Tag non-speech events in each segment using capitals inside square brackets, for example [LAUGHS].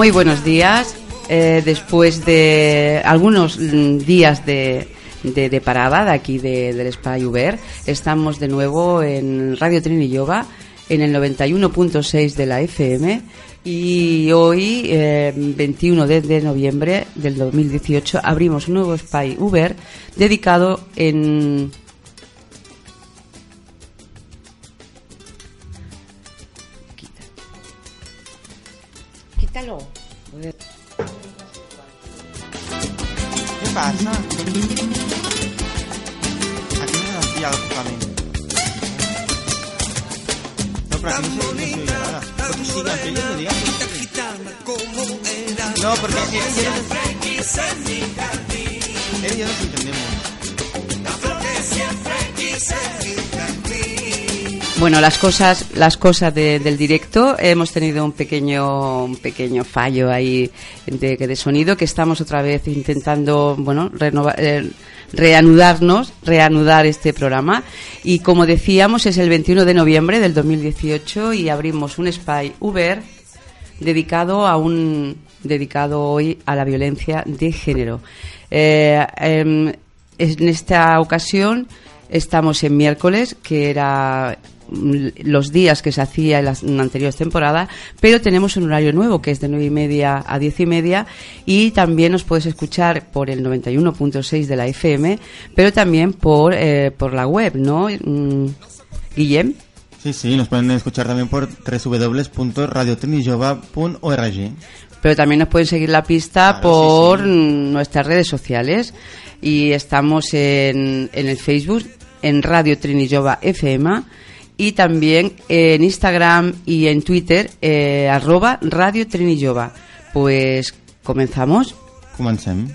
Muy buenos días. Eh, después de algunos mm, días de, de, de parada de aquí de- del Spa Uber, estamos de nuevo en Radio Trini Yoga en el 91.6 de la FM y hoy, eh, 21 de, noviembre del 2018, abrimos un nuevo Spa Uber dedicado en pasa? Aquí no nos pilla lógicamente. No, pero aquí no se, no se oye nada. Pero tú sigas, que yo te diga. tan gitana como era. No, porque nos entendemos. La flor que siempre quise. Bueno, las cosas, las cosas de- del directo. Hemos tenido un pequeño, un pequeño fallo ahí de, de sonido que estamos otra vez intentando, bueno, renova- eh, reanudarnos, reanudar este programa. Y como decíamos, es el 21 de noviembre del 2018 y abrimos un Spy Uber dedicado a un dedicado hoy a la violencia de género. Eh, em, en esta ocasión estamos en miércoles, que era los días que se hacía en las anteriores temporadas, pero tenemos un horario nuevo que es de nueve y media a diez y media y también nos puedes escuchar por el 91.6 de la FM, pero también por, eh, por la web, ¿no? Mm, Guillem. Sí, sí, nos pueden escuchar también por www.radiotrinijova.org. pero también nos pueden seguir la pista Claro, por sí, sí. mm, nuestras redes sociales y estamos en, en el Facebook en Radio Trinillova FM y también en Instagram y en Twitter eh, arroba Radio Trinillova. Pues comenzamos. Comencem.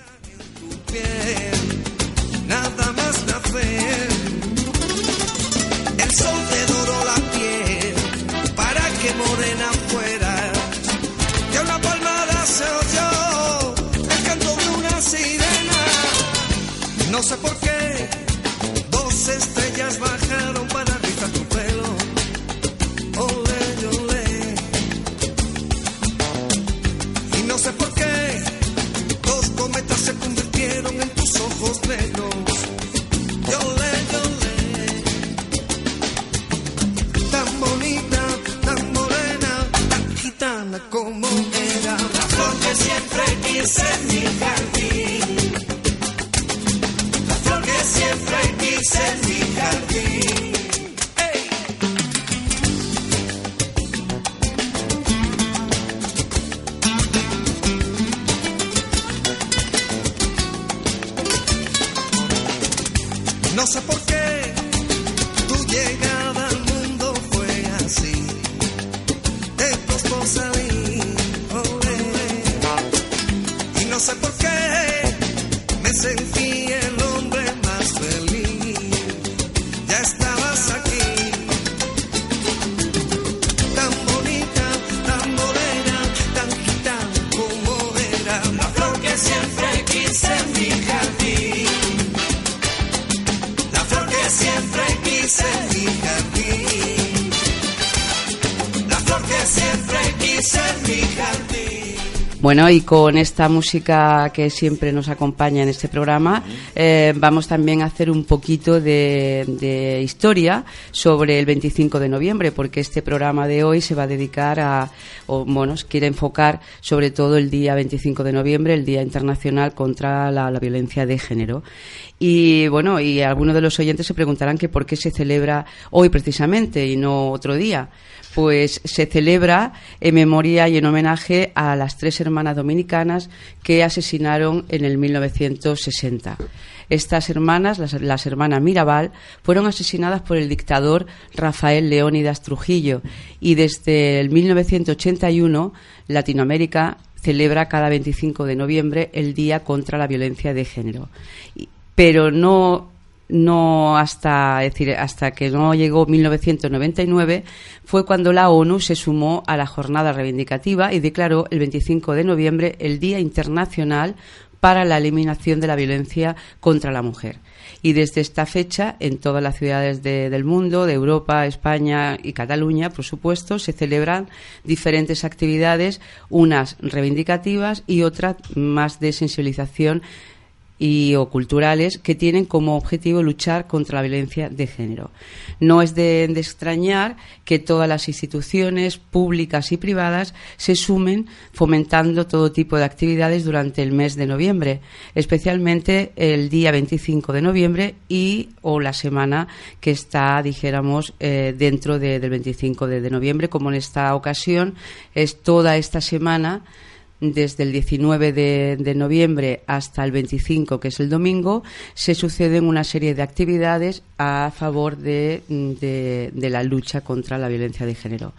Bueno, y con esta música que siempre nos acompaña en este programa, eh, vamos también a hacer un poquito de, de, historia sobre el 25 de noviembre, porque este programa de hoy se va a dedicar a, o bueno, quiere enfocar sobre todo el día 25 de noviembre, el Día Internacional contra la, la Violencia de Género. Y bueno, y algunos de los oyentes se preguntarán que por qué se celebra hoy precisamente y no otro día pues se celebra en memoria y en homenaje a las tres hermanas dominicanas que asesinaron en el 1960. Estas hermanas, las, hermanas Mirabal, fueron asesinadas por el dictador Rafael Leónidas Trujillo y desde el 1981 Latinoamérica celebra cada 25 de noviembre el Día contra la Violencia de Género. Pero no no hasta decir hasta que no llegó 1999 fue cuando la ONU se sumó a la jornada reivindicativa y declaró el 25 de noviembre el Día Internacional para la eliminación de la violencia contra la mujer. Y desde esta fecha, en todas las ciudades del mundo, de Europa, España y Cataluña, por supuesto, se celebran diferentes actividades, unas reivindicativas y otras más de sensibilización y o culturales que tienen como objetivo luchar contra la violencia de género. No es de, extrañar que todas las instituciones públicas y privadas se sumen fomentando todo tipo de actividades durante el mes de noviembre, especialmente el día 25 de noviembre y o la semana que está, dijéramos, eh, dentro del 25 de noviembre, como en esta ocasión es toda esta semana desde el 19 de, noviembre hasta el 25, que es el domingo, se suceden una serie de actividades a favor de, la lucha contra la violencia de género.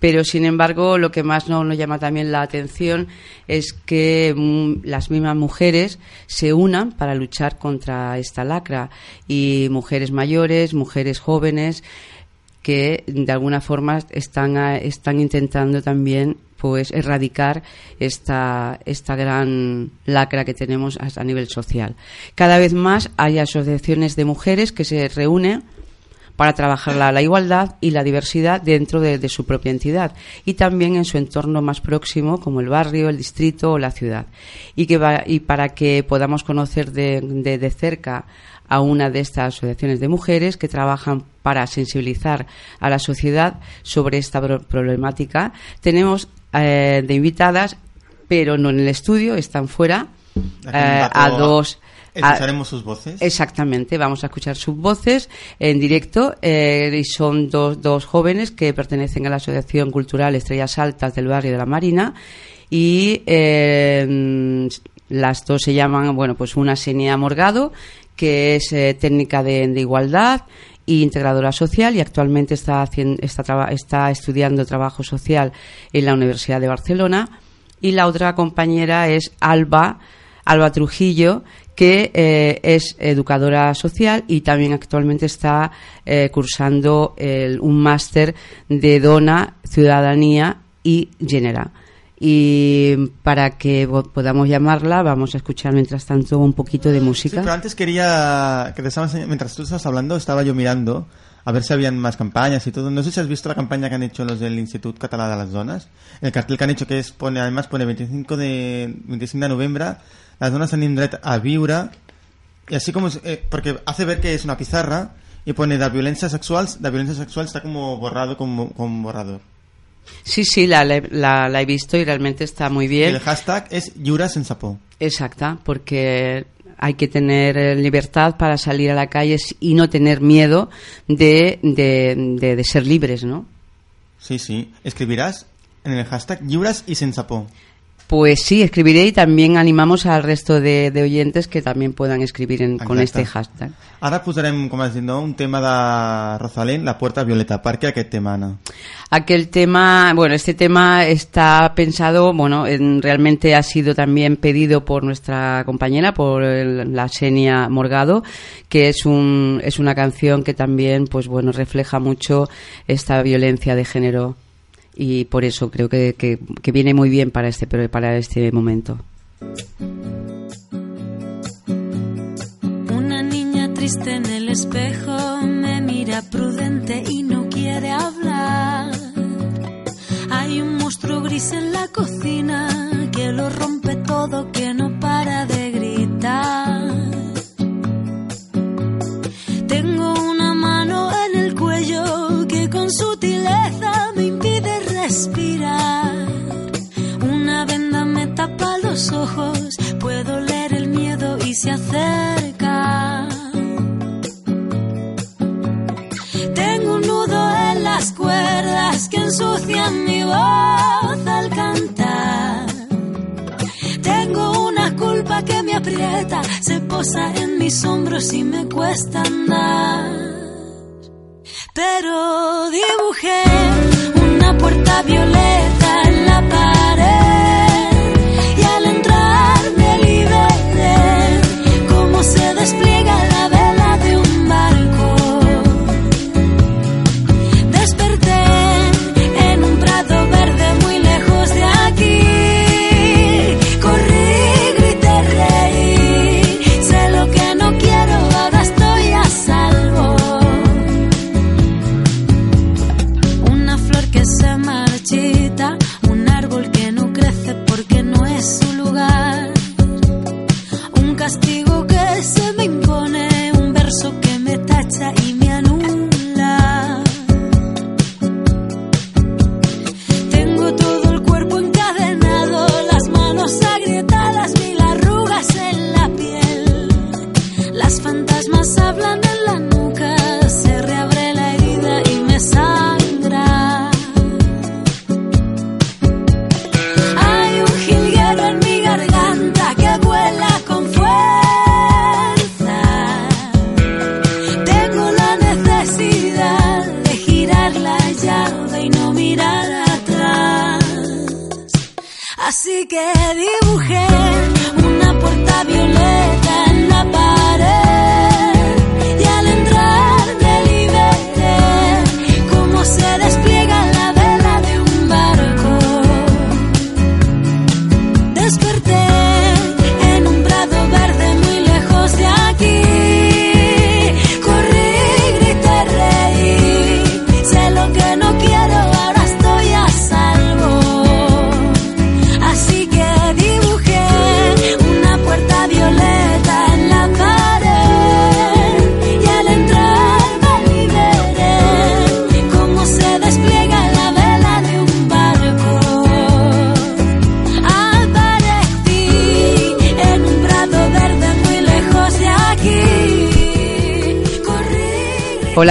Pero, sin embargo, lo que más nos, llama también la atención es que mm, las mismas mujeres se unan para luchar contra esta lacra y mujeres mayores, mujeres jóvenes, que de alguna forma están, están intentando también pues erradicar esta, esta gran lacra que tenemos a, nivel social. Cada vez más hay asociaciones de mujeres que se reúnen para trabajar la, igualdad y la diversidad dentro de, su propia entidad y también en su entorno más próximo, como el barrio, el distrito o la ciudad. Y, que y para que podamos conocer de, de cerca a una de estas asociaciones de mujeres que trabajan para sensibilizar a la sociedad sobre esta problemática. Tenemos eh, de invitadas, pero no en el estudio, están fuera, eh, a dos... Escucharemos sus voces. Exactamente, vamos a escuchar sus voces en directo eh, y son dos, dos jóvenes que pertenecen a la Asociación Cultural Estrellas Altas del barrio de la Marina y las dos se llaman, bueno, pues una Senia Morgado, que es técnica de, de igualdad y integradora social y actualmente está, haciendo, está, está estudiando trabajo social en la Universidad de Barcelona. Y la otra compañera es Alba, Alba Trujillo, que eh, es educadora social y también actualmente está eh, cursando un máster de Dona, Ciudadanía y Genera y para que podamos llamarla vamos a escuchar mientras tanto un poquito de música. Sí, pero antes quería que te mientras tú estabas hablando estaba yo mirando a ver si habían más campañas y todo. No sé si has visto la campaña que han hecho los del Instituto Catalán de las Donas. El cartel que han hecho que es pone además pone 25 de 25 de noviembre las donas han dret a viure y así como eh, porque hace ver que es una pizarra y pone de violencia sexual, la violencia sexual está como borrado como, como borrador. Sí, sí, la, la, he visto y realmente está muy bien. el hashtag es Yuras en Sapó. Exacta, porque hay que tener eh, libertad para salir a la calle y no tener miedo de, de, de, ser libres, ¿no? Sí, sí. Escribirás en el hashtag Yuras y Sensapó. Pues sí, escribiré y también animamos al resto de, oyentes que también puedan escribir con este hashtag. Ahora posarem, como diciendo, un tema de Rosalén, La Puerta Violeta. ¿Por qué aquel tema, Ana? Aquel tema, bueno, este tema está pensado, bueno, realmente ha sido también pedido por nuestra compañera, por la Xenia Morgado, que es, un, es una canción que también, pues bueno, refleja mucho esta violencia de género y por eso creo que, que, que viene muy bien para este, para este momento. Una niña triste en el espejo me mira prudente y no quiere hablar. Hay un monstruo gris en la cocina que lo rompe todo, que no para de gritar. Tengo una mano en el cuello que con sutileza respirar. Una venda me tapa los ojos, puedo leer el miedo y se acerca. Tengo un nudo en las cuerdas que ensucian mi voz al cantar. Tengo una culpa que me aprieta, se posa en mis hombros y me cuesta andar. Pero dibujé una puerta violeta en la pared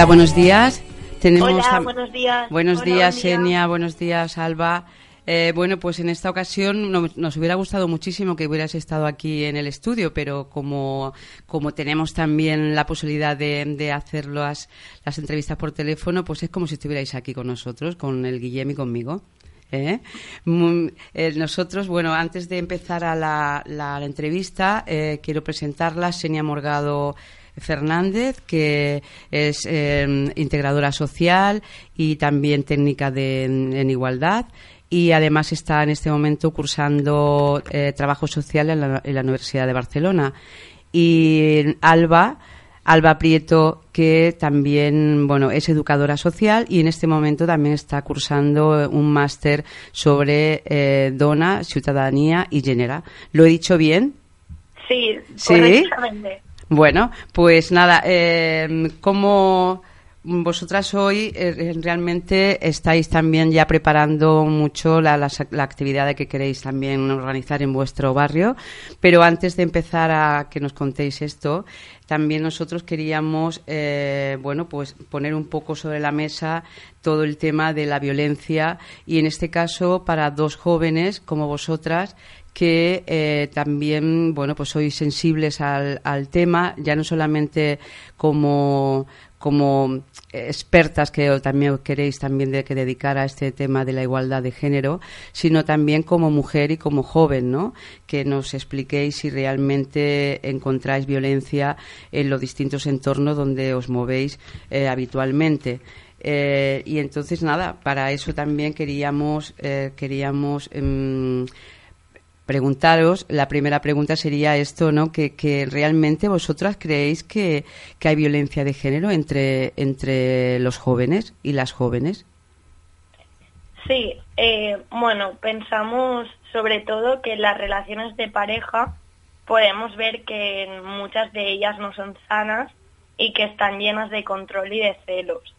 Hola, buenos días. Tenemos Hola, a- buenos días. Buenos Hola, días, día. Enia. Buenos días, Alba. Eh, bueno, pues en esta ocasión no- nos hubiera gustado muchísimo que hubieras estado aquí en el estudio, pero como, como tenemos también la posibilidad de, de hacer las, las entrevistas por teléfono, pues es como si estuvierais aquí con nosotros, con el Guillem y conmigo. ¿eh? Eh, nosotros, bueno, antes de empezar a la, la- la entrevista, eh, quiero presentarla, Senia Morgado Fernández, que es eh, integradora social y también técnica de, en igualdad. Y además está en este momento cursando eh, trabajo social en la, en la Universidad de Barcelona. Y Alba, Alba Prieto, que también bueno, es educadora social y en este momento también está cursando un máster sobre eh, dona, ciudadanía y género. ¿Lo he dicho bien? Sí, Sí. correctamente. Bueno, pues nada, eh, como vosotras hoy eh, realmente estáis también ya preparando mucho la, la, la actividad que queréis también organizar en vuestro barrio, pero antes de empezar a que nos contéis esto, también nosotros queríamos, eh, bueno, pues poner un poco sobre la mesa todo el tema de la violencia y en este caso para dos jóvenes como vosotras que eh, también bueno pues sois sensibles al, tema ya no solamente como como expertas que también queréis también de que dedicar a este tema de la igualdad de género, sino también como mujer y como joven, ¿no? Que nos expliquéis si realmente encontráis violencia en los distintos entornos donde os movéis eh, habitualmente. Eh, y entonces nada, para eso también queríamos queríamos em, preguntaros, la primera pregunta sería esto, ¿no? Que, realmente vosotras creéis que, que hay violencia de género entre, entre los jóvenes y las jóvenes. Sí, eh, bueno, pensamos sobre todo que las relaciones de pareja podemos ver que muchas de ellas no son sanas y que están llenas de control y de celos.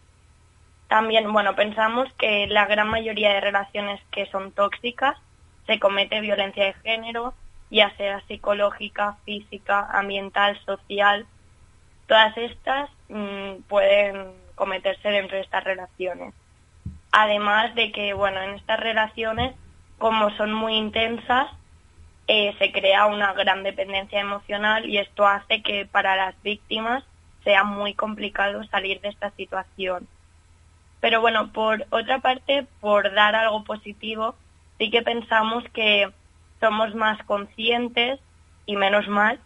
También, bueno, pensamos que la gran mayoría de relaciones que son tóxicas se comete violencia de género, ya sea psicológica, física, ambiental, social. Todas estas mm, pueden cometerse dentro de estas relaciones. Además de que, bueno, en estas relaciones, como son muy intensas, eh, se crea una gran dependencia emocional y esto hace que para las víctimas sea muy complicado salir de esta situación. Pero bueno, por otra parte, por dar algo positivo, sí que pensamos que somos más conscientes y menos mal,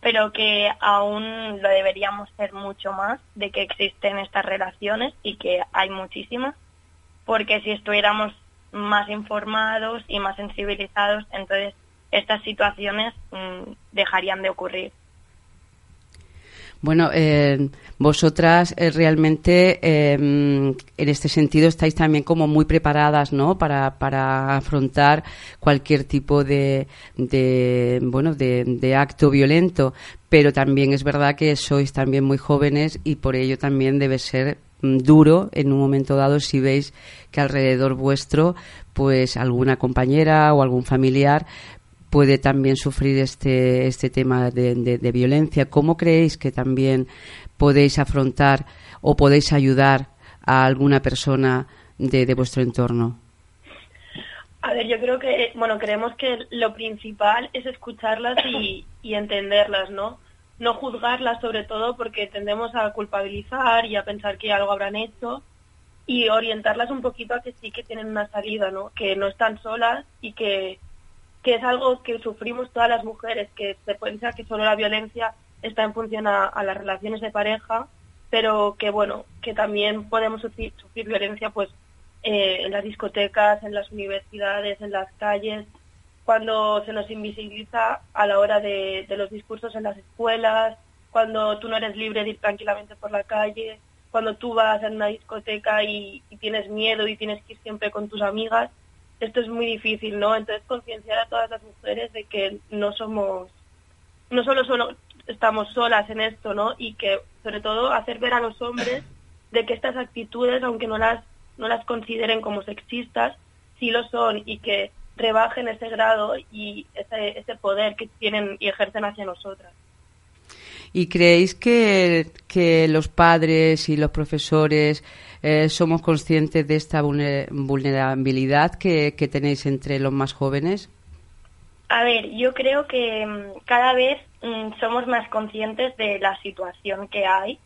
pero que aún lo deberíamos ser mucho más de que existen estas relaciones y que hay muchísimas, porque si estuviéramos más informados y más sensibilizados, entonces estas situaciones mm, dejarían de ocurrir. Bueno, eh, vosotras eh, realmente eh, en este sentido estáis también como muy preparadas, ¿no? Para, para afrontar cualquier tipo de, de bueno, de, acto violento. Pero también es verdad que sois también muy jóvenes y por ello también debe ser mm, duro en un momento dado si veis que alrededor vuestro pues alguna compañera o algún familiar puede también sufrir este, este tema de, violencia. ¿Cómo creéis que también podéis afrontar o podéis ayudar a alguna persona de, de vuestro entorno? A ver, yo creo que, bueno, creemos que lo principal es escucharlas y, y entenderlas, ¿no? No juzgarlas sobre todo porque tendemos a culpabilizar y a pensar que algo habrán hecho y orientarlas un poquito a que sí que tienen una salida, ¿no? Que no están solas y que, que es algo que sufrimos todas las mujeres, que se piensa que solo la violencia está en función a, las relaciones de pareja, pero que bueno, que también podemos sufrir, violencia pues eh, en las discotecas, en las universidades, en las calles, cuando se nos invisibiliza a la hora de, los discursos en las escuelas, cuando tú no eres libre de ir tranquilamente por la calle, cuando tú vas a una discoteca y tienes miedo y tienes que ir siempre con tus amigas, esto es muy difícil, ¿no? Entonces concienciar a todas las mujeres de que no somos, no solo, solo estamos solas en esto, ¿no? Y que sobre todo hacer ver a los hombres [COUGHS] de que estas actitudes, aunque no las, no las consideren como sexistas, sí lo son y que rebajen ese grado y ese, ese poder que tienen y ejercen hacia nosotras. ¿Y creéis que, que los padres y los profesores eh, somos conscientes de esta vulnerabilidad que, tenéis entre los más jóvenes? A ver, yo creo que mm, cada vez mm, somos más conscientes de la situación que hay,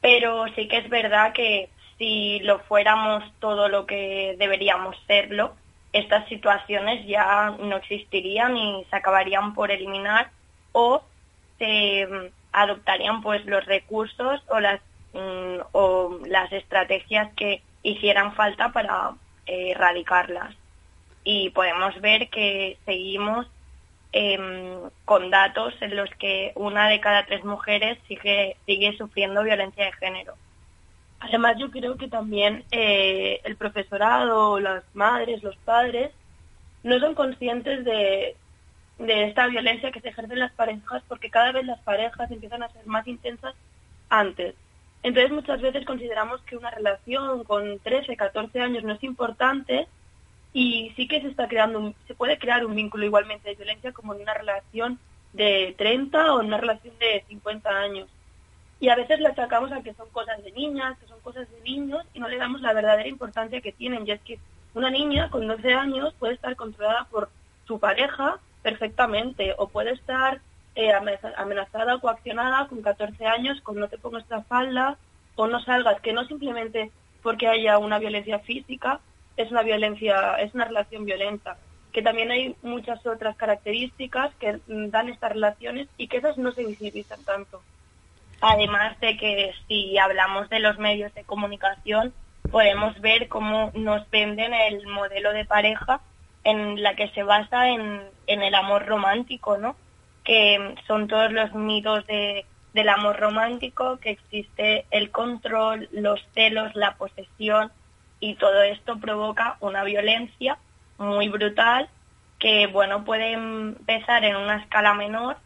pero sí que es verdad que si lo fuéramos todo lo que deberíamos serlo, estas situaciones ya no existirían y se acabarían por eliminar o se mm, adoptarían pues los recursos o las Mm, o las estrategias que hicieran falta para eh, erradicarlas. Y podemos ver que seguimos em, con datos en los que una de cada tres mujeres sigue, sigue sufriendo violencia de género. Además, yo creo que también eh, el profesorado, las madres, los padres, no son conscientes de, de esta violencia que se ejerce en las parejas porque cada vez las parejas empiezan a ser más intensas antes. Entonces muchas veces consideramos que una relación con 13, 14 años no es importante y sí que se está creando, se puede crear un vínculo igualmente de violencia como en una relación de 30 o en una relación de 50 años. Y a veces le achacamos a que son cosas de niñas, que son cosas de niños y no le damos la verdadera importancia que tienen. Y es que una niña con 12 años puede estar controlada por su pareja perfectamente. O puede estar eh, amenazada o coaccionada con 14 años con no te pongas esta falda o no salgas, que no simplemente porque haya una violencia física, es una violencia, es una relación violenta, que también hay muchas otras características que dan estas relaciones y que esas no se visibilizan tanto. Además de que si hablamos de los medios de comunicación, podemos ver cómo nos venden el modelo de pareja en la que se basa en, en el amor romántico, ¿no? que son todos los mitos de, del amor romántico, que existe el control, los celos, la posesión y todo esto provoca una violencia muy brutal que, bueno, puede empezar en una escala menor,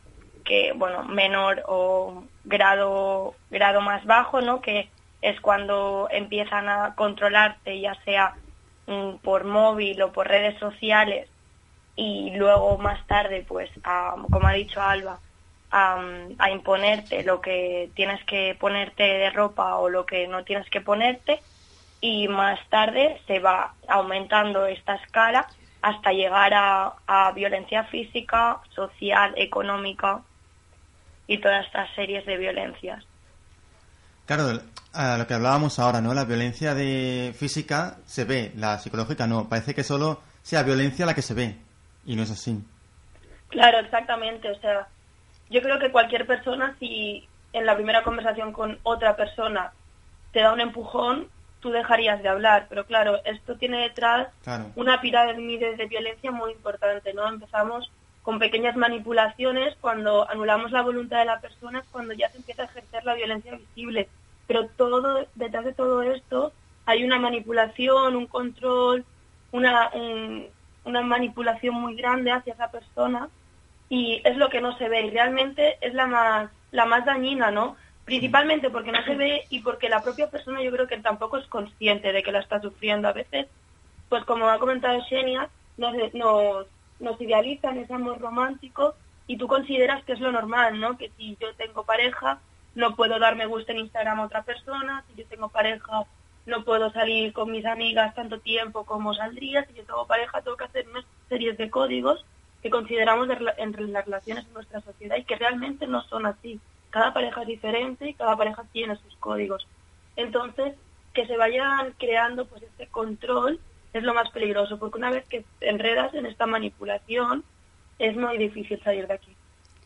que, bueno, menor o grado, grado más bajo, ¿no? Que es cuando empiezan a controlarte, ya sea por móvil o por redes sociales, y luego más tarde, pues, como ha dicho Alba, a, imponerte lo que tienes que ponerte de ropa o lo que no tienes que ponerte y más tarde se va aumentando esta escala hasta llegar a, a violencia física, social, económica y todas estas series de violencias. Claro, a lo que hablábamos ahora, ¿no? La violencia de física se ve, la psicológica no. Parece que solo sea violencia la que se ve y no es así. Claro, exactamente. O sea, yo creo que cualquier persona, si en la primera conversación con otra persona te da un empujón, tú dejarías de hablar. Pero claro, esto tiene detrás una pirámide de violencia muy importante, ¿no? Empezamos con pequeñas manipulaciones, cuando anulamos la voluntad de la persona es cuando ya se empieza a ejercer la violencia visible. Pero todo, detrás de todo esto hay una manipulación, un control, una, una manipulación muy grande hacia esa persona y es lo que no se ve y realmente es la más, la más dañina, ¿no? Principalmente porque no se ve y porque la propia persona yo creo que tampoco es consciente de que la está sufriendo. A veces, pues como ha comentado Xenia, nos, nos, nos idealizan ese amor romántico y tú consideras que es lo normal, ¿no? Que si yo tengo pareja, no puedo darme gusto en Instagram a otra persona, si yo tengo pareja, no puedo salir con mis amigas tanto tiempo como saldría, si yo tengo pareja, tengo que hacer unas series de códigos que consideramos entre las relaciones en nuestra sociedad y que realmente no son así. Cada pareja es diferente y cada pareja tiene sus códigos. Entonces, que se vayan creando pues este control es lo más peligroso, porque una vez que enredas en esta manipulación, es muy difícil salir de aquí.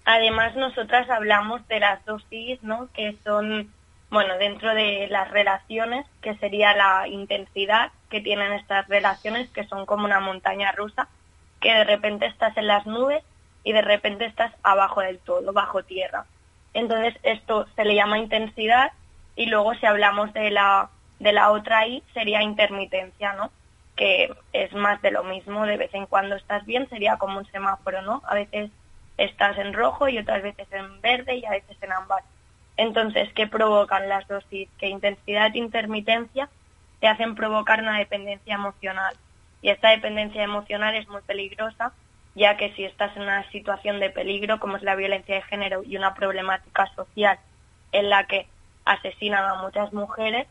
Además, nosotras hablamos de las dosis, ¿no? Que son, bueno, dentro de las relaciones, que sería la intensidad que tienen estas relaciones, que son como una montaña rusa, que de repente estás en las nubes y de repente estás abajo del todo, bajo tierra. Entonces esto se le llama intensidad y luego si hablamos de la, de la otra I sería intermitencia, ¿no? Que es más de lo mismo, de vez en cuando estás bien, sería como un semáforo, ¿no? A veces estás en rojo y otras veces en verde y a veces en ámbar. Entonces, ¿qué provocan las dosis? Que intensidad e intermitencia te hacen provocar una dependencia emocional. Y esta dependencia emocional es muy peligrosa, ya que si estás en una situación de peligro, como es la violencia de género y una problemática social en la que asesinan a muchas mujeres,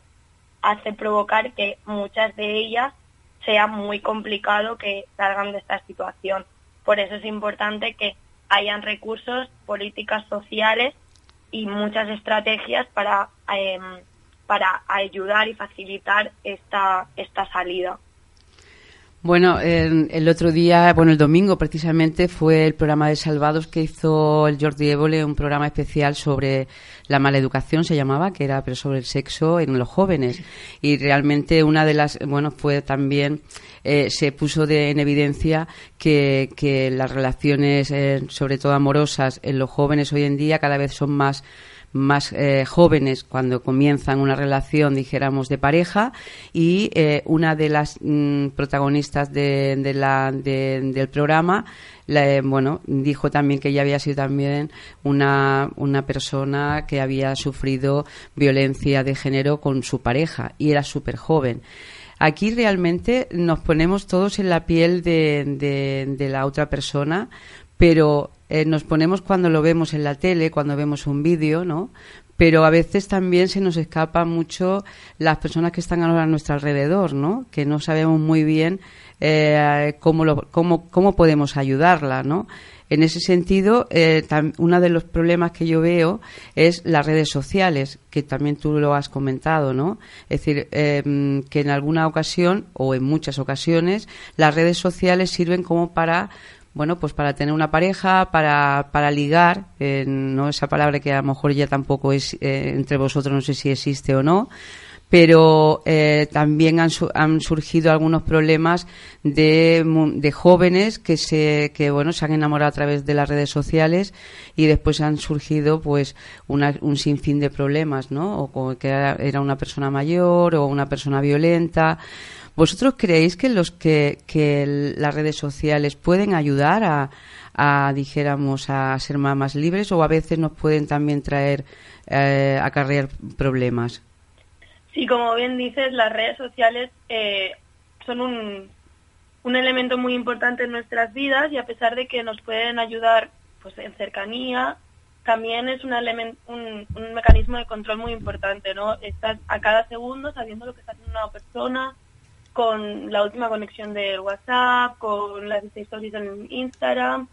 hace provocar que muchas de ellas sea muy complicado que salgan de esta situación. Por eso es importante que hayan recursos, políticas sociales y muchas estrategias para, em, para ayudar y facilitar esta, esta salida. Bueno, el, otro día, bueno, el domingo precisamente fue el programa de Salvados que hizo el Jordi Évole, un programa especial sobre la maleducación, se llamaba, que era pero sobre el sexo en los jóvenes. Y realmente una de las, bueno, fue también, eh, se puso de, en evidencia que, que las relaciones, eh, sobre todo amorosas, en los jóvenes hoy en día cada vez son más más eh, jóvenes cuando comienzan una relación, dijéramos, de pareja y eh, una de las mm, protagonistas de, la, del programa eh, bueno, dijo también que ella había sido también una, una persona que había sufrido violencia de género con su pareja y era súper joven. Aquí realmente nos ponemos todos en la piel de, de la otra persona, pero eh, nos ponemos cuando lo vemos en la tele, cuando vemos un vídeo, ¿no? Pero a veces también se nos escapa mucho las personas que están a nuestro alrededor, ¿no? Que no sabemos muy bien eh, cómo, lo, cómo, cómo podemos ayudarla, ¿no? En ese sentido, eh, uno de los problemas que yo veo es las redes sociales, que también tú lo has comentado, ¿no? Es decir, em, que en alguna ocasión o en muchas ocasiones las redes sociales sirven como para bueno, pues para tener una pareja, para, para ligar, eh, no esa palabra que a lo mejor ya tampoco es eh, entre vosotros, no sé si existe o no, pero eh, también han, su- han surgido algunos problemas de, de jóvenes que se que bueno se han enamorado a través de las redes sociales y después han surgido pues una- un sinfín de problemas no o que era, una persona mayor o una persona violenta. Vosotros creéis que los que, que las redes sociales pueden ayudar a, a dijéramos a ser más libres o a veces nos pueden también traer eh, acarrear problemas Sí, como bien dices, las redes sociales eh, son un, un elemento muy importante en nuestras vidas y a pesar de que nos pueden ayudar pues en cercanía, también es un, elemen- un, un mecanismo de control muy importante, ¿no? Estás a cada segundo sabiendo lo que está haciendo una persona, con la última conexión de WhatsApp, con las stories en Instagram,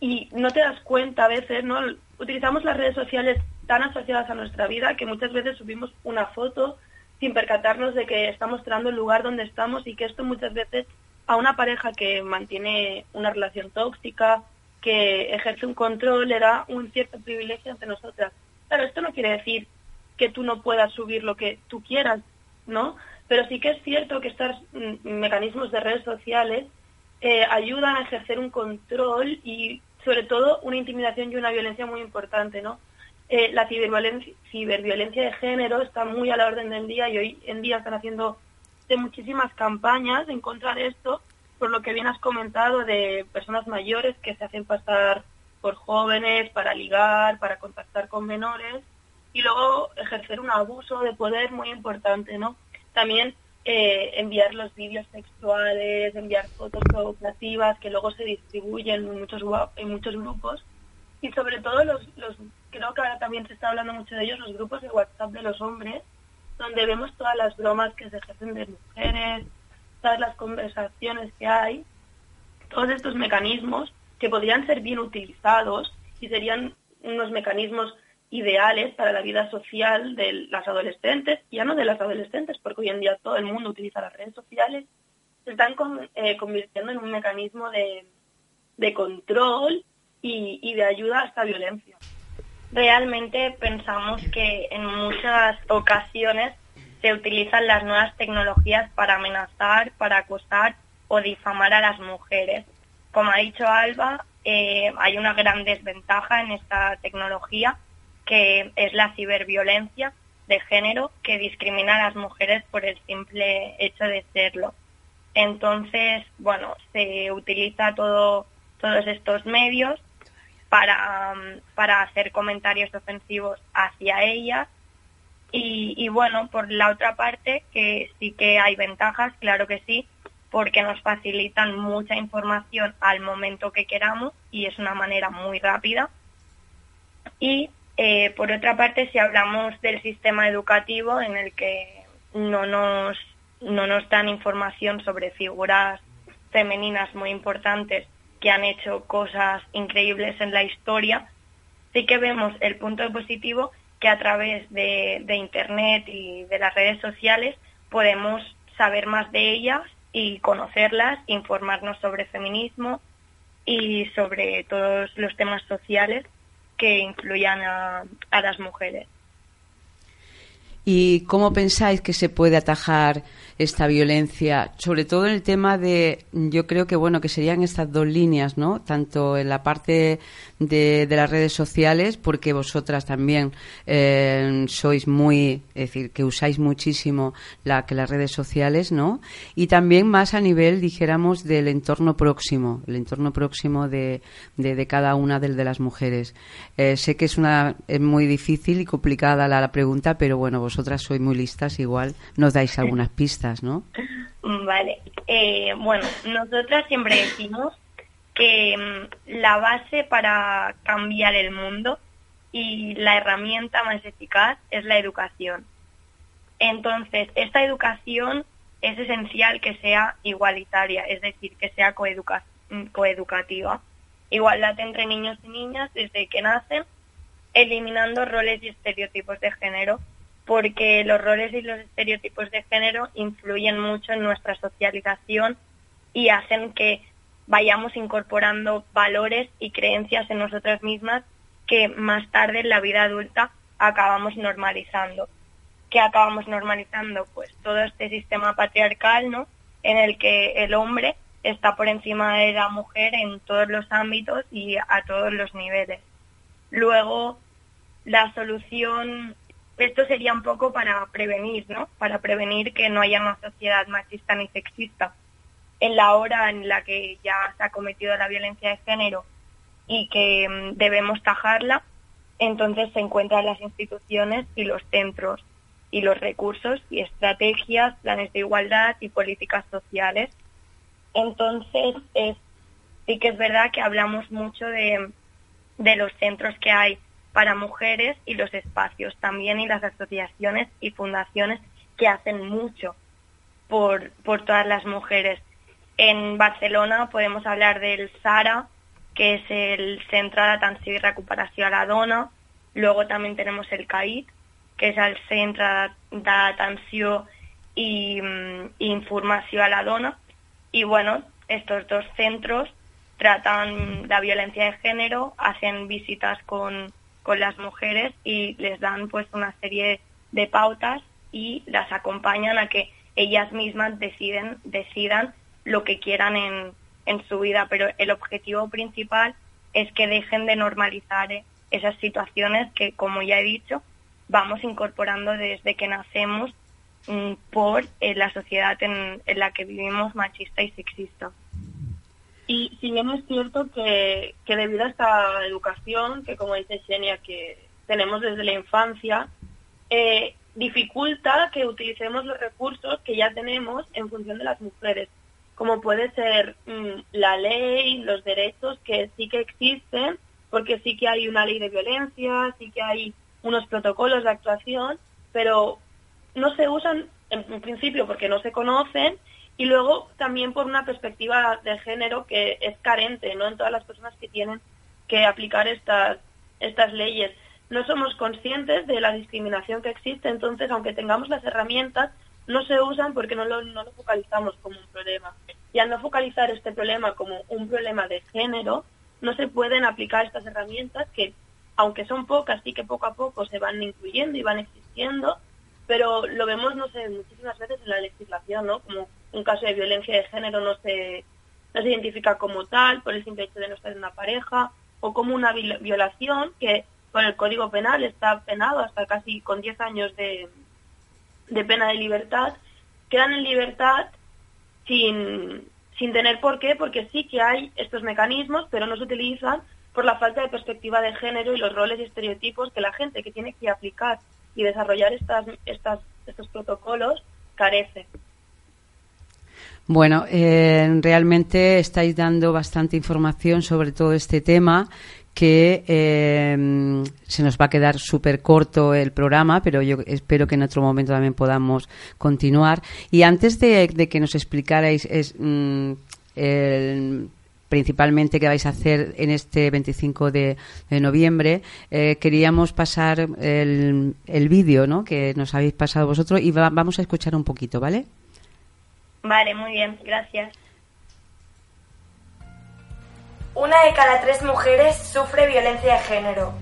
y no te das cuenta a veces, ¿no? Utilizamos las redes sociales tan asociadas a nuestra vida que muchas veces subimos una foto sin percatarnos de que está mostrando el lugar donde estamos y que esto muchas veces a una pareja que mantiene una relación tóxica, que ejerce un control, le da un cierto privilegio ante nosotras. Claro, esto no quiere decir que tú no puedas subir lo que tú quieras, ¿no? Pero sí que es cierto que estos mm, mecanismos de redes sociales eh, ayudan a ejercer un control y sobre todo una intimidación y una violencia muy importante, ¿no? Eh, la ciberviolencia, de género está muy a la orden del día y hoy en día están haciendo de muchísimas campañas en contra de esto, por lo que bien has comentado de personas mayores que se hacen pasar por jóvenes para ligar, para contactar con menores y luego ejercer un abuso de poder muy importante, ¿no? También eh, enviar los vídeos sexuales, enviar fotos provocativas que luego se distribuyen en muchos en muchos grupos y sobre todo los, los creo que ahora también se está hablando mucho de ellos los grupos de WhatsApp de los hombres donde vemos todas las bromas que se ejercen de mujeres todas las conversaciones que hay todos estos mecanismos que podrían ser bien utilizados y serían unos mecanismos ideales para la vida social de las adolescentes, ya no de las adolescentes, porque hoy en día todo el mundo utiliza las redes sociales, se están con- eh, convirtiendo en un mecanismo de, de control y, de ayuda a esta violencia. Realmente pensamos que en muchas ocasiones se utilizan las nuevas tecnologías para amenazar, para acosar o difamar a las mujeres. Como ha dicho Alba, eh, hay una gran desventaja en esta tecnología que es la ciberviolencia de género que discrimina a las mujeres por el simple hecho de serlo. Entonces, bueno, se utiliza todo, todos estos medios para, mm, para hacer comentarios ofensivos hacia ellas. Y, y bueno, por la otra parte, que sí que hay ventajas, claro que sí, porque nos facilitan mucha información al momento que queramos y es una manera muy rápida. Y eh, por otra parte, si hablamos del sistema educativo en el que no nos, no nos dan información sobre figuras femeninas muy importantes que han hecho cosas increíbles en la historia, sí que vemos el punto positivo que a través de, de Internet y de las redes sociales podemos saber más de ellas y conocerlas, informarnos sobre feminismo y sobre todos los temas sociales que influyan a, a las mujeres. ¿Y cómo pensáis que se puede atajar esta violencia? Sobre todo en el tema de, yo creo que bueno, que serían estas dos líneas, ¿no? Tanto en la parte de, de las redes sociales, porque vosotras también eh, sois muy, es decir, que usáis muchísimo la, que las redes sociales, ¿no? Y también más a nivel, dijéramos, del entorno próximo, el entorno próximo de, de, de cada una de, de las mujeres. Eh, sé que es una, es muy difícil y complicada la, la pregunta, pero bueno, vosotras sois muy listas, igual nos dais algunas pistas, ¿no? Vale. Eh, bueno, nosotras siempre decimos que mm, la base para cambiar el mundo y la herramienta más eficaz es la educación. Entonces, esta educación es esencial que sea igualitaria, es decir, que sea coeduca- mm, coeducativa. Igualdad entre niños y niñas desde que nacen, eliminando roles y estereotipos de género, porque los roles y los estereotipos de género influyen mucho en nuestra socialización y hacen que vayamos incorporando valores y creencias en nosotras mismas que más tarde en la vida adulta acabamos normalizando. que acabamos normalizando pues todo este sistema patriarcal, ¿no? En el que el hombre está por encima de la mujer en todos los ámbitos y a todos los niveles. Luego, la solución, esto sería un poco para prevenir, ¿no? Para prevenir que no haya una sociedad machista ni sexista. En la hora en la que ya se ha cometido la violencia de género y que mm, debemos tajarla, entonces se encuentran las instituciones y los centros y los recursos y estrategias, planes de igualdad y políticas sociales. Entonces, es, sí que es verdad que hablamos mucho de, de los centros que hay para mujeres y los espacios también y las asociaciones y fundaciones que hacen mucho por, por todas las mujeres. En Barcelona podemos hablar del SARA, que es el Centro de Atenció y Recuperació a la Dona. Luego también tenemos el CAIT, que és el Centre d'Atenció i, mm, i Informació a la Dona. Y bueno, estos dos centros tratan la violencia de género, hacen visitas con, con las mujeres y les dan pues una serie de pautas y las acompañan a que ellas mismas deciden, decidan lo que quieran en, en su vida, pero el objetivo principal es que dejen de normalizar eh, esas situaciones que, como ya he dicho, vamos incorporando desde que nacemos mm, por eh, la sociedad en, en, la que vivimos machista y sexista. Y si bien es cierto que, que debido a esta educación, que como dice Xenia, que tenemos desde la infancia, eh, dificulta que utilicemos los recursos que ya tenemos en función de las mujeres, como puede ser mmm, la ley, los derechos que sí que existen, porque sí que hay una ley de violencia, sí que hay unos protocolos de actuación, pero no se usan en principio porque no se conocen y luego también por una perspectiva de género que es carente ¿no? en todas las personas que tienen que aplicar estas, estas leyes. No somos conscientes de la discriminación que existe, entonces aunque tengamos las herramientas, no se usan porque no lo, no lo focalizamos como un problema. Y al no focalizar este problema como un problema de género, no se pueden aplicar estas herramientas que aunque son pocas, sí que poco a poco se van incluyendo y van existiendo, pero lo vemos, no sé, muchísimas veces en la legislación, ¿no? Como un caso de violencia de género no se, no se identifica como tal por el simple hecho de no estar en una pareja, o como una violación que con el Código Penal está penado hasta casi con 10 años de, de pena de libertad, quedan en libertad sin, sin tener por qué, porque sí que hay estos mecanismos, pero no se utilizan por la falta de perspectiva de género y los roles y estereotipos que la gente que tiene que aplicar y desarrollar estas, estos protocolos carece. Bueno, eh, realmente estáis dando bastante información sobre todo este tema que eh, se nos va a quedar súper corto el programa, pero yo espero que en otro momento también podamos continuar. Y antes de, de que nos explicarais es, mm, el, principalmente que vais a hacer en este 25 de, noviembre, eh, queríamos pasar el, el vídeo ¿no? que nos habéis pasado vosotros y va, vamos a escuchar un poquito, ¿vale? Vale, muy bien, gracias. Una de cada tres mujeres sufre violencia de género.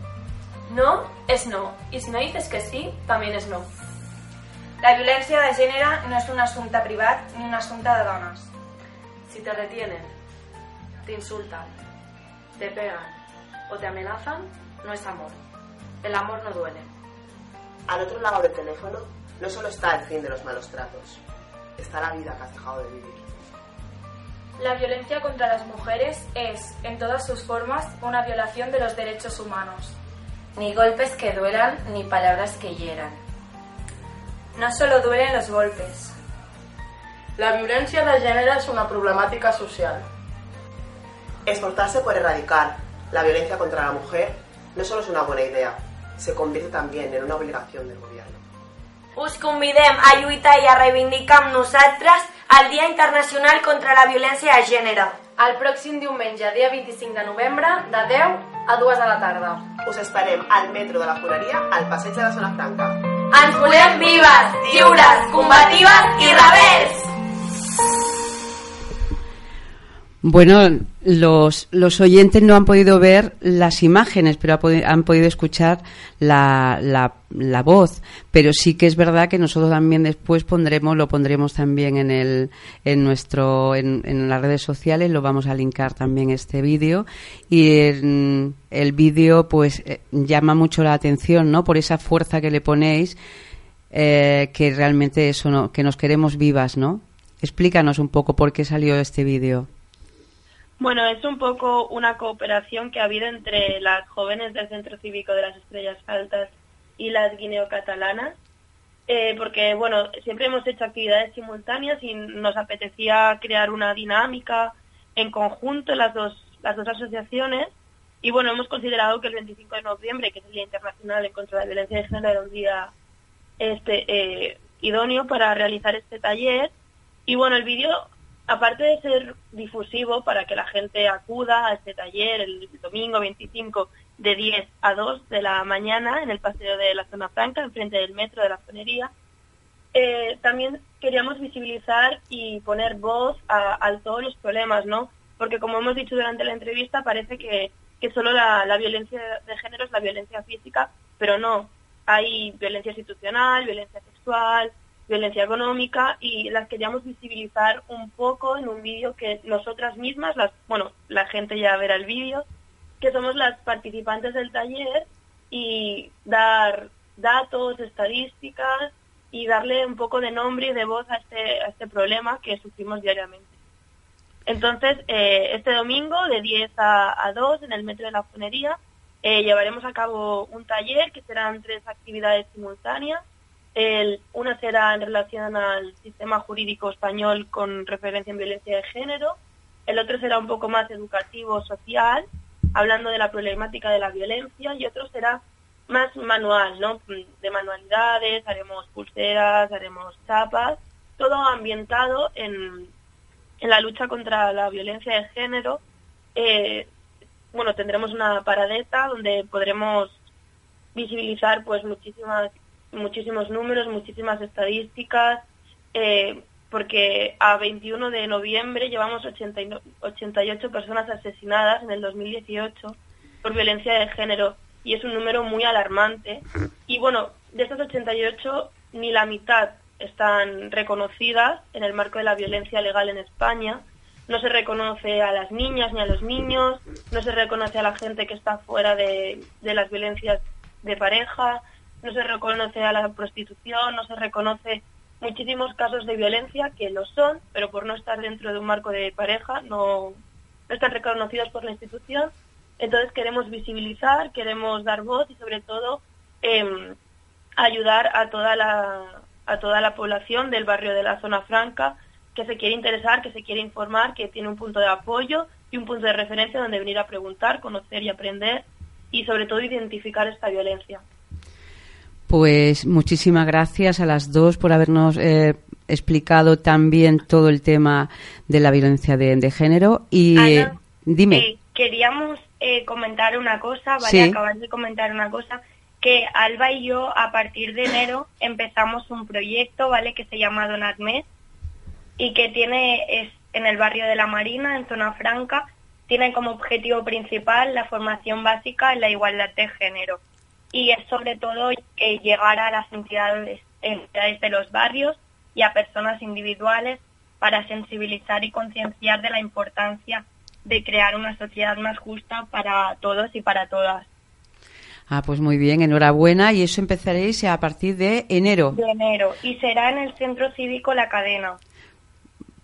No es no, y si no dices que sí, también es no. La violencia de género no es un asunto privado ni un asunto de donas. Si te retienen, te insultan, te pegan o te amenazan, no es amor. El amor no duele. Al otro lado del teléfono no solo está el fin de los malos tratos, está la vida que has dejado de vivir. La violencia contra las mujeres es, en todas sus formas, una violación de los derechos humanos. Ni golpes que duelan, ni palabras que hieran. No solo duelen los golpes. La violència de gènere és una problemàtica social. Esforzarse por erradicar la violencia contra la mujer no solo es una buena idea, se convierte también en una obligación del gobierno. Us convidem a lluitar i a reivindicar amb nosaltres el Dia Internacional contra la Violència de Gènere. El pròxim diumenge, dia 25 de novembre, de 10 a 2 de la tarda. Us esperem al metro de la Foneria, al passeig de la Zona Franca. Ens volem vives, lliures, combatives i rebels! Bueno, los, los oyentes no han podido ver las imágenes, pero han podido escuchar la, la, la voz. Pero sí que es verdad que nosotros también después pondremos, lo pondremos también en el, en nuestro, en, en las redes sociales, lo vamos a linkar también este vídeo. Y el, el vídeo, pues, eh, llama mucho la atención, ¿no? Por esa fuerza que le ponéis, eh, que realmente eso, no, que nos queremos vivas, ¿no? Explícanos un poco por qué salió este vídeo. Bueno, es un poco una cooperación que ha habido entre las jóvenes del Centro Cívico de las Estrellas Altas y las guineocatalanas, eh, porque bueno, siempre hemos hecho actividades simultáneas y nos apetecía crear una dinámica en conjunto las dos las dos asociaciones. Y bueno, hemos considerado que el 25 de noviembre, que es el Día Internacional en contra de la Violencia de Género, era un día este eh, idóneo para realizar este taller. Y bueno, el vídeo aparte de ser difusivo para que la gente acuda a este taller el domingo 25 de 10 a 2 de la mañana en el paseo de la zona franca, enfrente del metro de la zonería, eh, también queríamos visibilizar y poner voz a, a todos los problemas, ¿no? Porque como hemos dicho durante la entrevista, parece que, que solo la, la violencia de género es la violencia física, pero no. Hay violencia institucional, violencia sexual, violencia económica y las queríamos visibilizar un poco en un vídeo que nosotras mismas, las, bueno, la gente ya verá el vídeo, que somos las participantes del taller y dar datos, estadísticas y darle un poco de nombre y de voz a este, a este problema que sufrimos diariamente. Entonces, eh, este domingo de 10 a, a 2 en el metro de la Funería eh, llevaremos a cabo un taller que serán tres actividades simultáneas. El, una será en relación al sistema jurídico español con referencia en violencia de género. El otro será un poco más educativo, social, hablando de la problemática de la violencia. Y otro será más manual, ¿no? De manualidades, haremos pulseras, haremos chapas, todo ambientado en, en la lucha contra la violencia de género. Eh, bueno, tendremos una paradeta donde podremos visibilizar pues muchísimas muchísimos números, muchísimas estadísticas, eh, porque a 21 de noviembre llevamos 80 y no- 88 personas asesinadas en el 2018 por violencia de género y es un número muy alarmante. Y bueno, de esas 88 ni la mitad están reconocidas en el marco de la violencia legal en España. No se reconoce a las niñas ni a los niños, no se reconoce a la gente que está fuera de, de las violencias de pareja, no se reconoce a la prostitución, no se reconoce muchísimos casos de violencia que lo son, pero por no estar dentro de un marco de pareja no, no están reconocidos por la institución. Entonces queremos visibilizar, queremos dar voz y sobre todo em, ayudar a toda la a toda la población del barrio de la zona franca que se quiere interesar, que se quiere informar, que tiene un punto de apoyo y un punto de referencia donde venir a preguntar, conocer y aprender y sobre todo identificar esta violencia. Pues muchísimas gracias a las dos por habernos eh, explicado también todo el tema de la violencia de, de género. Y Ana, eh, dime, Eh, queríamos eh, comentar una cosa, ¿vale? Sí. Acabar de comentar una cosa, que Alba y yo a partir de enero empezamos un proyecto, ¿vale? Que se llama Donatmed y que tiene, es en el barrio de la Marina, en Zona Franca, tiene como objetivo principal la formación básica en la igualdad de género. Y es sobre todo eh, llegar a las entidades, entidades de los barrios y a personas individuales para sensibilizar y concienciar de la importancia de crear una sociedad más justa para todos y para todas. ah, pues muy bien, enhorabuena. Y eso empezaréis a partir de enero. De enero. Y será en el Centro Cívico La Cadena.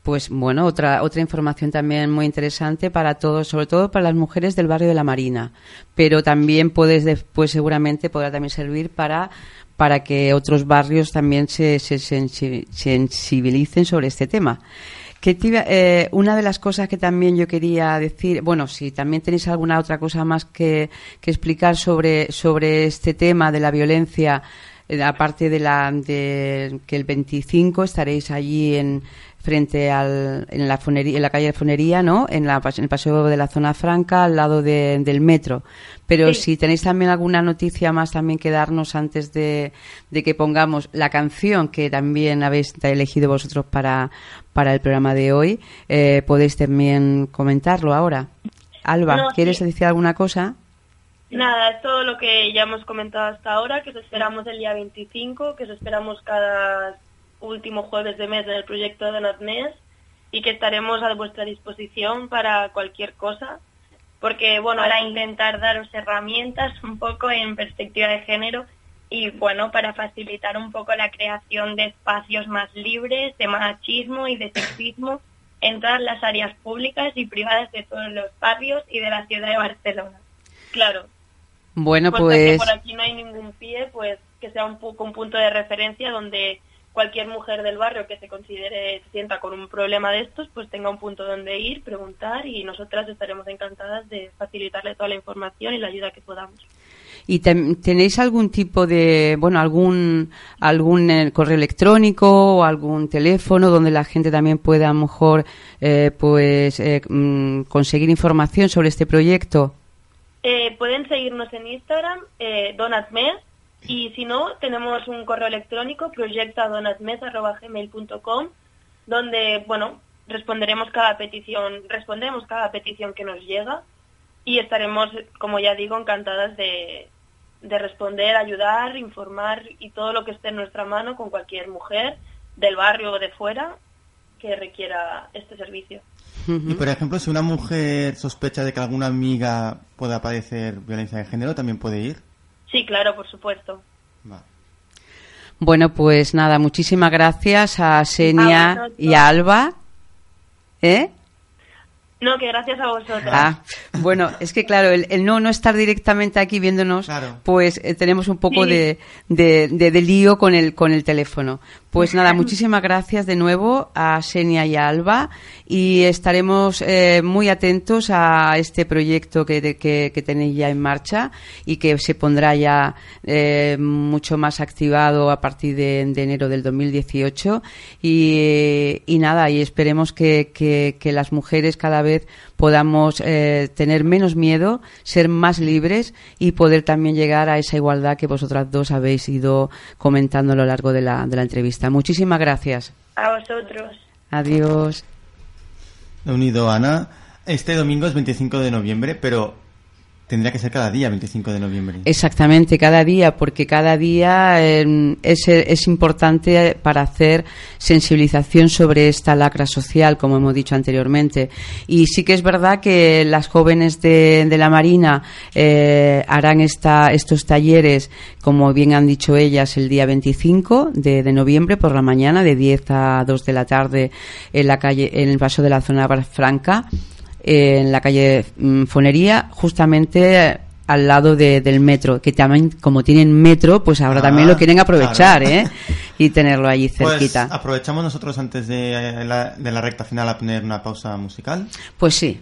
Pues bueno, otra otra información también muy interesante para todos, sobre todo para las mujeres del barrio de la Marina. Pero también puedes después seguramente podrá también servir para para que otros barrios también se, se sensi- sensibilicen sobre este tema. Que eh, una de las cosas que también yo quería decir, bueno, si también tenéis alguna otra cosa más que, que explicar sobre, sobre este tema de la violencia, eh, aparte de la de que el 25 estaréis allí en frente al, en la funería, en la calle de Funería, ¿no? En, la, en el paseo de la zona franca, al lado de- del metro. Pero Sí. si tenéis también alguna noticia más también que darnos antes de, de que pongamos la canción que también habéis elegido vosotros para, para el programa de hoy, eh, podéis también comentarlo ahora. Alba, No, ¿quieres sí. decir alguna cosa? Nada, es todo lo que ya hemos comentado hasta ahora, que os esperamos el día 25, que os esperamos cada último jueves de mes en el proyecto de Donatmes y que estaremos a vuestra disposición para cualquier cosa, porque bueno, para intentar daros herramientas un poco en perspectiva de género y bueno, para facilitar un poco la creación de espacios más libres de machismo y de sexismo en todas las áreas públicas y privadas de todos los barrios y de la ciudad de Barcelona. Claro. Bueno, Puesto que pues por aquí no hay ningún pie, pues que sea un poco un punto de referencia donde cualquier mujer del barrio que se considere se sienta con un problema de estos, pues tenga un punto donde ir, preguntar y nosotras estaremos encantadas de facilitarle toda la información y la ayuda que podamos. ¿Y tenéis algún tipo de, bueno, algún algún eh, correo electrónico o algún teléfono donde la gente también pueda a lo mejor eh, pues eh, mm, conseguir información sobre este proyecto? Eh, pueden seguirnos en Instagram, eh, donatmes, y si no, tenemos un correo electrónico, proyectadonatmes.gmail.com, donde, bueno, responderemos cada petición, respondemos cada petición que nos llega y estaremos, como ya digo, encantadas de, de responder, ayudar, informar y todo lo que esté en nuestra mano con cualquier mujer del barrio o de fuera que requiera este servicio. Y por ejemplo, si una mujer sospecha de que alguna amiga pueda padecer violencia de género, también puede ir. Sí, claro, por supuesto. Bueno, pues nada, muchísimas gracias a Senia A y a Alba. ¿Eh? No, que gracias a vosotros. Ah, bueno, es que claro, el, el no no estar directamente aquí viéndonos, pues eh, tenemos un poco Sí. de, de, de- de lío con el con el teléfono. Pues nada, muchísimas gracias de nuevo a Senia y a Alba y estaremos eh, muy atentos a este proyecto que, de- que, que tenéis ya en marcha y que se pondrá ya eh, mucho más activado a partir de, de enero del 2018 y, y nada, y esperemos que las mujeres cada vez podamos eh, tener menos miedo, ser más libres y poder también llegar a esa igualdad que vosotras dos habéis ido comentando a lo largo de la, de la entrevista. Muchísimas gracias. A vosotros. Adiós. Unido, Ana. Este domingo es 25 de noviembre, pero tendría que ser cada día 25 de noviembre. Exactamente, cada día, porque cada día eh, es, es importante para hacer sensibilización sobre esta lacra social, como hemos dicho anteriormente. Y sí que es verdad que las jóvenes de, de la Marina eh, harán esta, estos talleres, como bien han dicho ellas, el día 25 de, de noviembre por la mañana, de 10 a 2 de la tarde, en la calle, en el paso de la zona franca en la calle mm, Fonería, justamente eh, al lado de- del metro, que también, como tienen metro, pues ahora Ah, también lo quieren aprovechar, claro. ¿eh? [LAUGHS] Y tenerlo allí Pues cerquita. aprovechamos nosotros antes de eh, la, de la recta final a poner una pausa musical. Pues sí.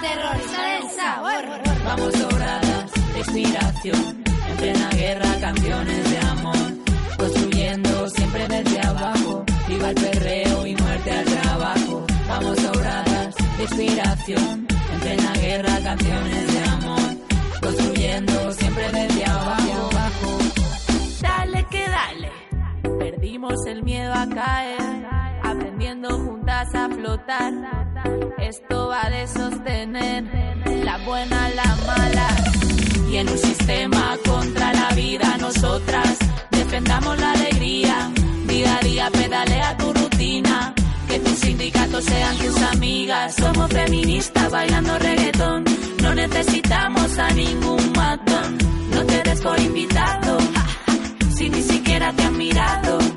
Terrorista del sabor. Vamos sobradas de inspiración, en plena guerra canciones de amor, construyendo siempre desde abajo, viva el perreo y muerte al trabajo. Vamos sobradas de inspiración, en plena guerra canciones de amor, construyendo siempre desde abajo. Dale que dale. Perdimos el miedo a caer, aprendiendo juntas a flotar. Esto va de sostener la buena, la mala. Y en un sistema contra la vida, nosotras defendamos la alegría. Día a día pedalea tu rutina. Que tus sindicatos sean tus amigas. Somos feministas bailando reggaetón. No necesitamos a ningún matón. No te des por invitado. Si ni siquiera te han mirado.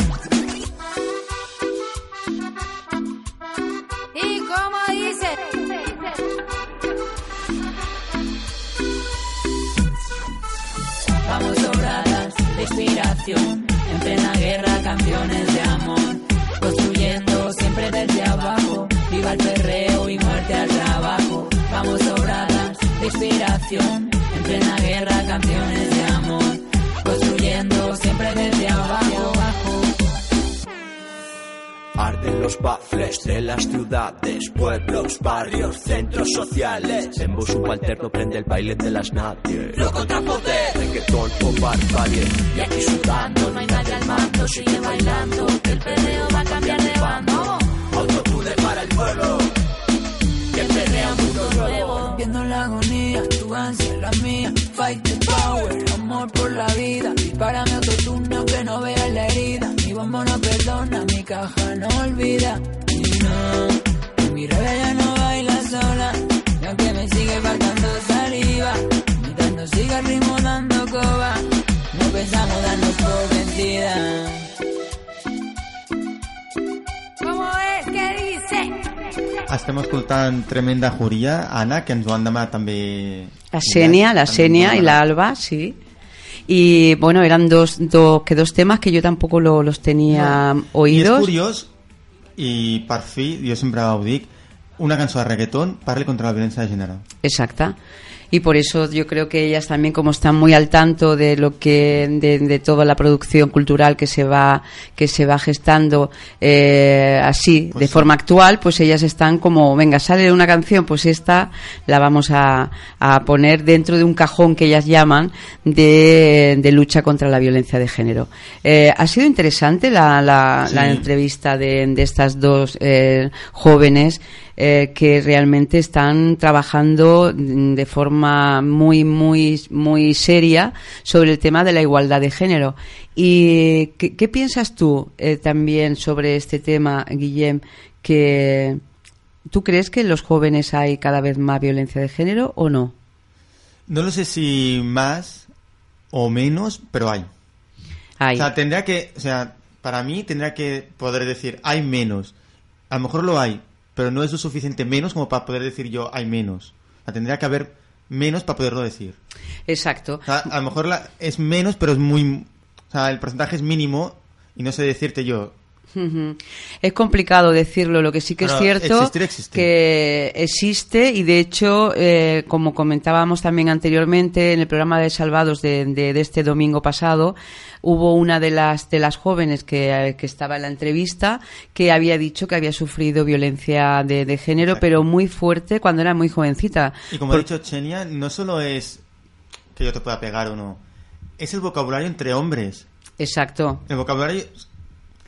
Inspiración. En plena guerra, canciones de amor. Construyendo siempre desde abajo. Viva el perreo y muerte al trabajo. Vamos sobradas de inspiración. En plena guerra, canciones de amor. Construyendo siempre desde Arden los baffles de las ciudades, pueblos, barrios, centros sociales. En voz subalterno prende el baile de las nadie. Lo contra poder, reggaetón o barbarie. Y aquí sudando, no hay nadie al mando, sigue bailando, que el perreo va a cambiar de bando. Autotune para el pueblo. Que perrea un mundo nuevo. Viendo la agonía, tu ansia, la mía, fight the power, amor por la vida. Dispárame otro turno que no vea la herida. Mi bombo no perdona, caja no olvida. Y no, mi revés ya no baila sola. Y aunque me sigue faltando saliva, mientras no siga el ritmo dando coba, no pensamos darnos por vencida. ¿Cómo es? ¿Qué dice? Estem escoltant Tremenda Juria, Anna, que ens ho han demanat també... La Senia, la Senia y la Alba, sí. Y bueno, eran dos, dos, que dos temas que yo tampoco lo- los tenía és oídos. curiós, i per fi, jo sempre ho dic, una cançó de reggaeton parli contra la violència de gènere. Exacta. Y por eso yo creo que ellas también, como están muy al tanto de lo que, de, de toda la producción cultural que se va, que se va gestando eh, así, de forma actual, pues ellas están como, venga, sale una canción, pues esta la vamos a, a poner dentro de un cajón que ellas llaman de, de lucha contra la violencia de género. Eh, ha sido interesante la, la, Sí. la entrevista de, de estas dos eh, jóvenes eh, que realmente están trabajando mm, de forma muy, muy, muy seria sobre el tema de la igualdad de género. ¿Y qué, qué piensas tú eh, también sobre este tema, Guillem? Que ¿Tú crees que en los jóvenes hay cada vez más violencia de género o no? No lo sé si más o menos, pero hay. Hay. O sea, tendría que, o sea, para mí tendría que poder decir hay menos. A lo mejor lo hay, pero no es lo suficiente menos como para poder decir yo hay menos. O sea, tendría que haber menos para poderlo decir. Exacto. O sea, a lo mejor la- es menos, pero es muy... O sea, el porcentaje es mínimo y no sé decirte yo. Es complicado decirlo, lo que sí que Pero es cierto existir existe. que existe y de hecho, eh, como comentábamos también anteriormente en el programa de Salvados de, de- de este domingo pasado, hubo una de las de las jóvenes que, eh, que estaba en la entrevista que había dicho que había sufrido violencia de, de género, pero muy fuerte cuando era muy jovencita. Y como Por- ha dicho Chenia, no solo es que yo te pueda pegar o no, es el vocabulario entre hombres. Exacto. El vocabulario,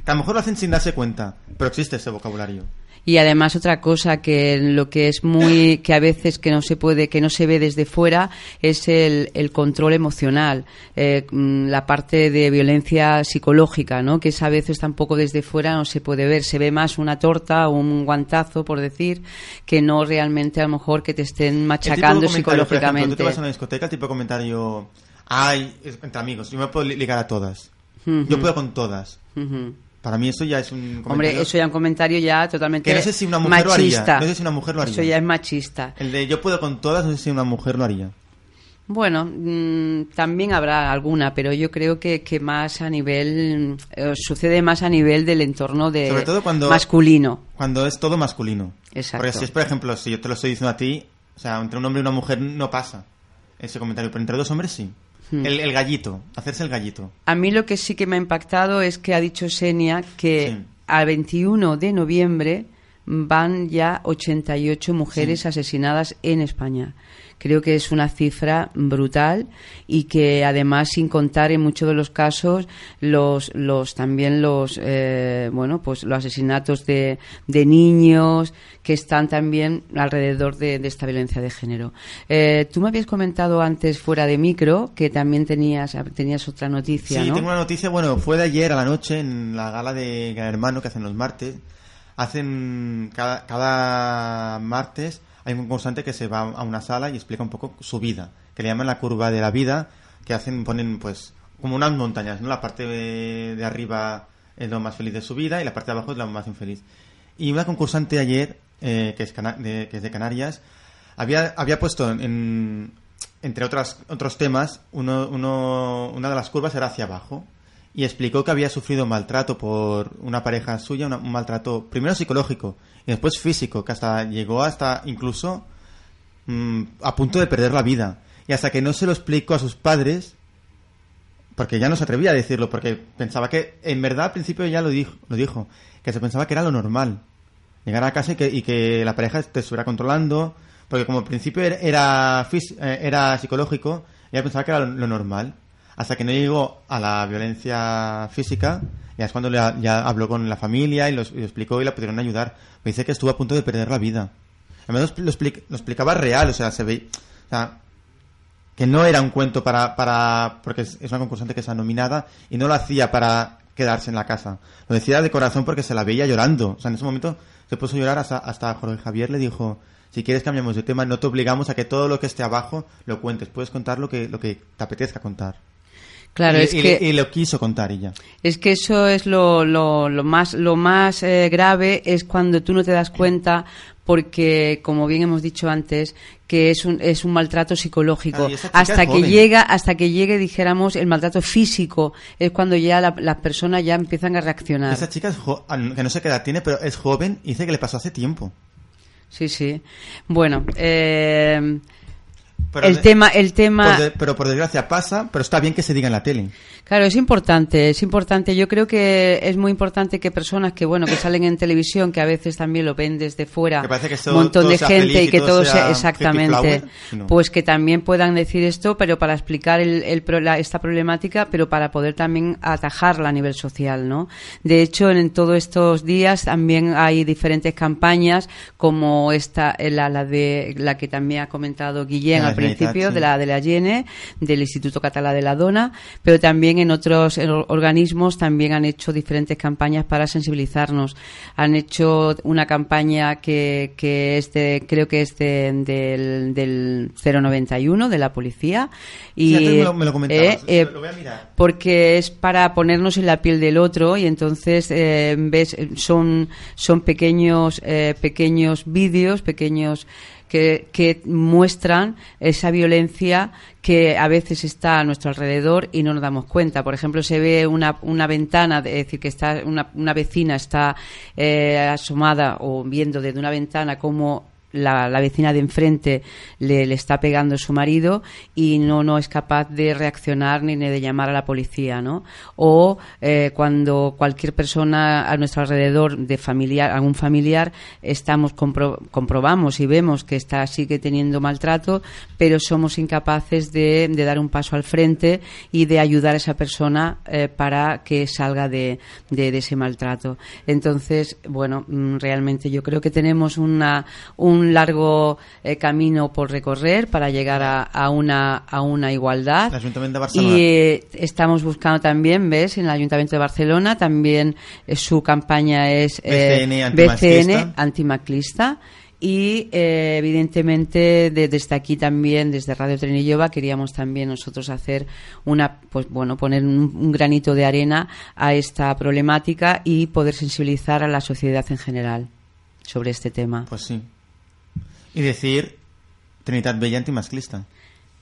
a lo mejor lo hacen sin darse cuenta, pero existe ese vocabulario. Y además otra cosa que lo que es muy [COUGHS] que a veces que no se puede que no se ve desde fuera es el, el control emocional, eh, mm, la parte de violencia psicológica, ¿no? Que esa a veces tampoco desde fuera no se puede ver, se ve más una torta o un guantazo por decir que no realmente a lo mejor que te estén El machacando tipo de comentario, por ejemplo, psicológicamente. tú te vas a una discoteca, el tipo de comentario, ay, es- entre amigos, yo me puedo li- ligar a todas. Yo puedo con todas. Para mí eso ya es un comentario... Hombre, eso ya es un comentario ya totalmente Que no sé si una mujer lo machista. haría. No sé si una mujer lo haría. Eso ya es machista. El de yo puedo con todas, no sé si una mujer lo haría. Bueno, mm, también habrá alguna, pero yo creo que, que más a nivel, eh, sucede más a nivel del entorno de Sobre todo cuando... masculino. Cuando es todo masculino. Exacto. Porque si es, por ejemplo, si yo te lo estoy diciendo a ti, o sea, entre un hombre y una mujer no pasa ese comentario, pero entre dos hombres sí. Hmm. El, el gallito, hacerse el gallito. A mí lo que sí que me ha impactado es que ha dicho Senia que al 21 de noviembre van ya 88 mujeres asesinadas en España. Creo que es una cifra brutal y que además sin contar en muchos de los casos los los también los eh, bueno pues los asesinatos de, de niños que están también alrededor de, de esta violencia de género. Eh, tú me habías comentado antes fuera de micro que también tenías tenías otra noticia, Sí, ¿no? tengo una noticia, bueno, fue de ayer a la noche en la gala de Gran Hermano que hacen los martes. Hacen cada, cada martes hay un concursante que se va a una sala y explica un poco su vida, que le llaman la curva de la vida, que hacen, ponen pues como unas montañas, ¿no? La parte de, de arriba es lo más feliz de su vida y la parte de abajo es lo más infeliz. Y una concursante ayer, eh, que, es cana- de, que es de Canarias, había, había puesto en, entre otras, otros temas, uno, uno, una de las curvas era hacia abajo. Y explicó que había sufrido maltrato por una pareja suya, un maltrato primero psicológico y después físico, que hasta llegó hasta incluso mm, a punto de perder la vida. Y hasta que no se lo explicó a sus padres, porque ya no se atrevía a decirlo, porque pensaba que, en verdad al principio ya lo dijo, lo dijo que se pensaba que era lo normal. Llegar a casa y que, y que la pareja te estuviera controlando, porque como al principio era, era, eh, era psicológico, ella pensaba que era lo normal. Hasta que no llegó a la violencia física, ya es cuando ya habló con la familia y, lo explicó y la pudieron ayudar. Me dice que estuvo a punto de perder la vida. Además lo, lo explicaba real, o sea, se ve, que no era un cuento para, para porque es, es una concursante que está nominada y no lo hacía para quedarse en la casa. Lo decía de corazón porque se la veía llorando. O sea, en ese momento se puso a llorar hasta, hasta Jorge Javier le dijo, si quieres cambiamos de tema, no te obligamos a que todo lo que esté abajo lo cuentes. Puedes contar lo que, lo que te apetezca contar. Claro, y, es y- que- y lo quiso contar ella. Es que eso es lo, lo, lo más, lo más eh, grave es cuando tú no te das cuenta porque, como bien hemos dicho antes, que es un, es un maltrato psicológico. Claro, hasta que joven. llega, hasta que llegue, dijéramos, el maltrato físico, es cuando ya la- las personas ya empiezan a reaccionar. Esa chica, es jo- que no sé qué edad tiene, pero es joven y dice que le pasó hace tiempo. Sí, sí. Bueno, eh, Pero el de- tema, el tema. Por de- pero por desgracia pasa, pero está bien que se diga en la tele. Claro, es importante, es importante. Yo creo que es muy importante que personas que, bueno, que [COUGHS] salen en televisión, que a veces también lo ven desde fuera, Que que un todo- montón todo de gente y que todo todo sea exactamente, no. pues que también puedan decir esto, pero para explicar el, el la- esta problemática, pero para poder también atajarla a nivel social, ¿no? De hecho, en, todos estos días también hay diferentes campañas, como esta, eh, la, la de la que también ha comentado Guillén Generalitat, principio, sí. de la de la Yene, del Instituto Català de la Dona, pero también en otros eh, organismos también han hecho diferentes campañas para sensibilizarnos. Han hecho una campaña que, que es de, creo que es de- del, del 091 de la policía. Y, Sí, me lo- me lo comentabas, eh, lo voy a mirar. porque es para ponernos en la piel del otro y entonces eh, ves son son pequeños eh, pequeños vídeos pequeños que, que muestran esa violencia que a veces está a nuestro alrededor y no nos damos cuenta. Por ejemplo, se ve una, una ventana, es decir, que está una, una vecina está eh, asomada o viendo desde una ventana cómo la, la vecina de enfrente le, está pegando a su marido y no, no es capaz de reaccionar ni de llamar a la policía, ¿no? O eh, cuando cualquier persona a nuestro alrededor de familiar, algún familiar, estamos compro- comprobamos y vemos que está sigue teniendo maltrato, pero somos incapaces de, de dar un paso al frente y de ayudar a esa persona eh, para que salga de, de- de ese maltrato. Entonces, bueno, mm, realmente yo creo que tenemos una, un largo eh, camino por recorrer para llegar a, a una, a una igualdad. El Ayuntamiento de Barcelona. Y eh, estamos buscando también, ¿ves? En el Ayuntamiento de Barcelona también eh, su campaña es eh, BCN antimaclista. Y eh, evidentemente de- desde aquí también, desde Radio Trenillova, queríamos también nosotros hacer una, pues bueno, poner un, un granito de arena a esta problemática y poder sensibilizar a la sociedad en general sobre este tema. Pues sí. Y decir Trinitat Bella antimasclista.